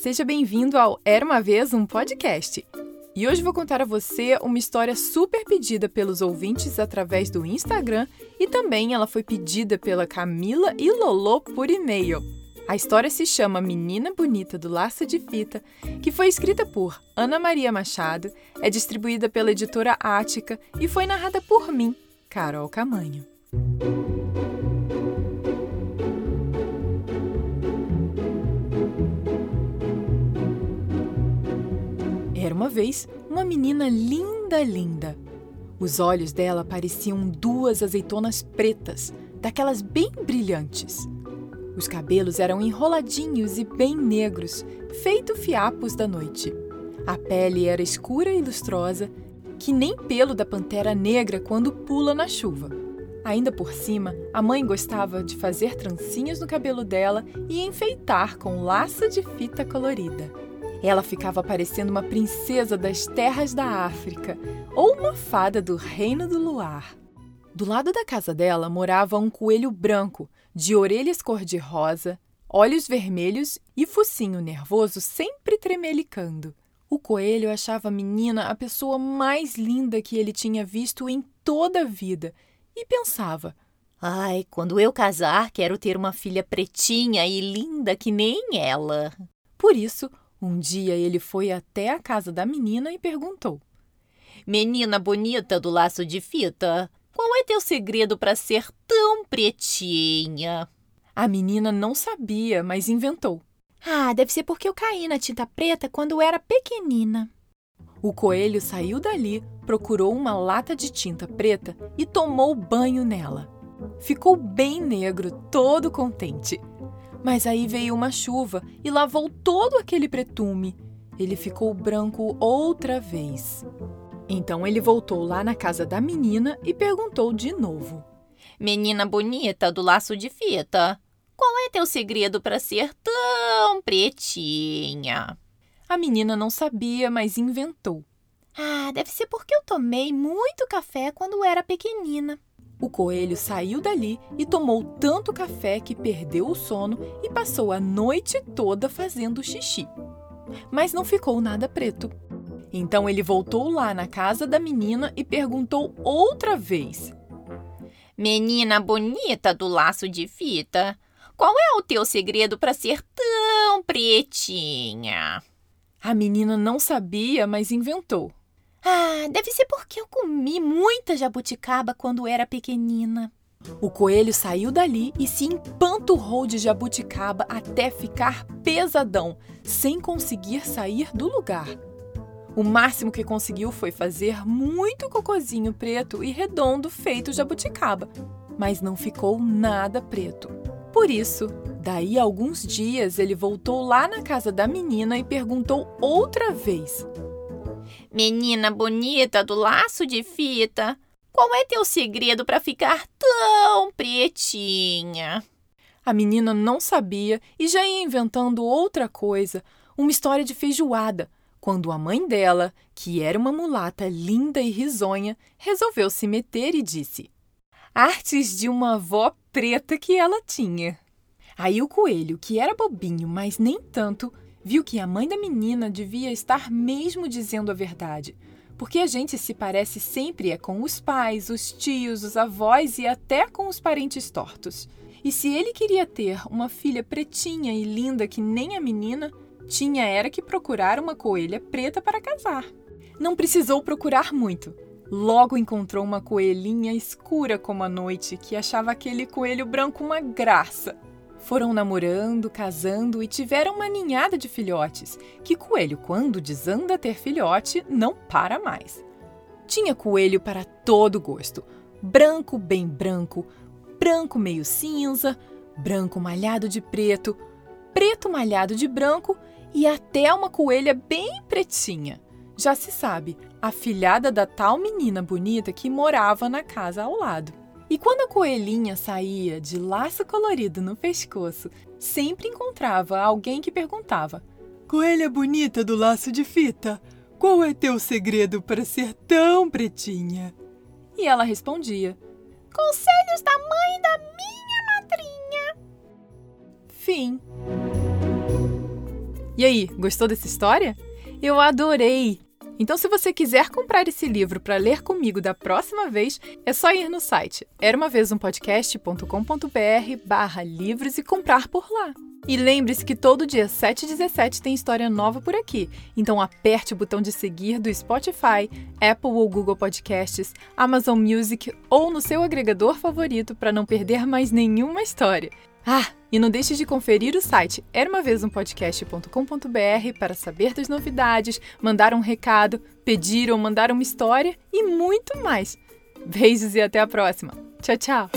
Seja bem-vindo ao Era uma Vez um Podcast. E hoje vou contar a você uma história super pedida pelos ouvintes através do Instagram e também ela foi pedida pela Camila e Lolo por e-mail. A história se chama Menina Bonita do Laço de Fita, que foi escrita por Ana Maria Machado, é distribuída pela editora Ática e foi narrada por mim, Carol Camanho. Uma vez uma menina linda, linda. Os olhos dela pareciam duas azeitonas pretas, daquelas bem brilhantes. Os cabelos eram enroladinhos e bem negros, feito fiapos da noite. A pele era escura e lustrosa, que nem pelo da pantera negra quando pula na chuva. Ainda por cima, a mãe gostava de fazer trancinhas no cabelo dela e enfeitar com laço de fita colorida. Ela ficava parecendo uma princesa das terras da África ou uma fada do reino do luar. Do lado da casa dela morava um coelho branco, de orelhas cor-de-rosa, olhos vermelhos e focinho nervoso sempre tremelicando. O coelho achava a menina a pessoa mais linda que ele tinha visto em toda a vida e pensava: Ai, quando eu casar, quero ter uma filha pretinha e linda que nem ela. Por isso, um dia ele foi até a casa da menina e perguntou: Menina bonita do laço de fita, qual é teu segredo para ser tão pretinha? A menina não sabia, mas inventou. Ah, deve ser porque eu caí na tinta preta quando era pequenina. O coelho saiu dali, procurou uma lata de tinta preta e tomou banho nela. Ficou bem negro, todo contente. Mas aí veio uma chuva e lavou todo aquele pretume. Ele ficou branco outra vez. Então ele voltou lá na casa da menina e perguntou de novo: Menina bonita do laço de fita, qual é teu segredo para ser tão pretinha? A menina não sabia, mas inventou. Ah, deve ser porque eu tomei muito café quando era pequenina. O coelho saiu dali e tomou tanto café que perdeu o sono e passou a noite toda fazendo xixi. Mas não ficou nada preto. Então ele voltou lá na casa da menina e perguntou outra vez: Menina bonita do laço de fita, qual é o teu segredo para ser tão pretinha? A menina não sabia, mas inventou. Ah, deve ser porque eu comi muita jabuticaba quando era pequenina. O coelho saiu dali e se empanturrou de jabuticaba até ficar pesadão, sem conseguir sair do lugar. O máximo que conseguiu foi fazer muito cocozinho preto e redondo feito jabuticaba, mas não ficou nada preto. Por isso, daí alguns dias ele voltou lá na casa da menina e perguntou outra vez: Menina bonita do laço de fita, qual é teu segredo para ficar tão pretinha? A menina não sabia e já ia inventando outra coisa, uma história de feijoada, quando a mãe dela, que era uma mulata linda e risonha, resolveu se meter e disse: Artes de uma avó preta que ela tinha. Aí o coelho, que era bobinho, mas nem tanto, viu que a mãe da menina devia estar mesmo dizendo a verdade, porque a gente se parece sempre é com os pais, os tios, os avós e até com os parentes tortos. E se ele queria ter uma filha pretinha e linda que nem a menina, tinha era que procurar uma coelha preta para casar. Não precisou procurar muito. Logo encontrou uma coelhinha escura como a noite que achava aquele coelho branco uma graça foram namorando, casando e tiveram uma ninhada de filhotes, que coelho, quando desanda ter filhote, não para mais. Tinha coelho para todo gosto: branco bem branco, branco meio cinza, branco malhado de preto, preto malhado de branco e até uma coelha bem pretinha. Já se sabe, a filhada da tal menina bonita que morava na casa ao lado. E quando a coelhinha saía de laço colorido no pescoço, sempre encontrava alguém que perguntava: Coelha bonita do laço de fita, qual é teu segredo para ser tão pretinha? E ela respondia: Conselhos da mãe da minha madrinha. Fim. E aí, gostou dessa história? Eu adorei! Então, se você quiser comprar esse livro para ler comigo da próxima vez, é só ir no site eramavezumpodcast.com.br barra livros e comprar por lá. E lembre-se que todo dia 7 e 17 tem história nova por aqui. Então aperte o botão de seguir do Spotify, Apple ou Google Podcasts, Amazon Music ou no seu agregador favorito para não perder mais nenhuma história. Ah, e não deixe de conferir o site eramavezumpodcast.com.br para saber das novidades, mandar um recado, pedir ou mandar uma história e muito mais. Beijos e até a próxima. Tchau, tchau!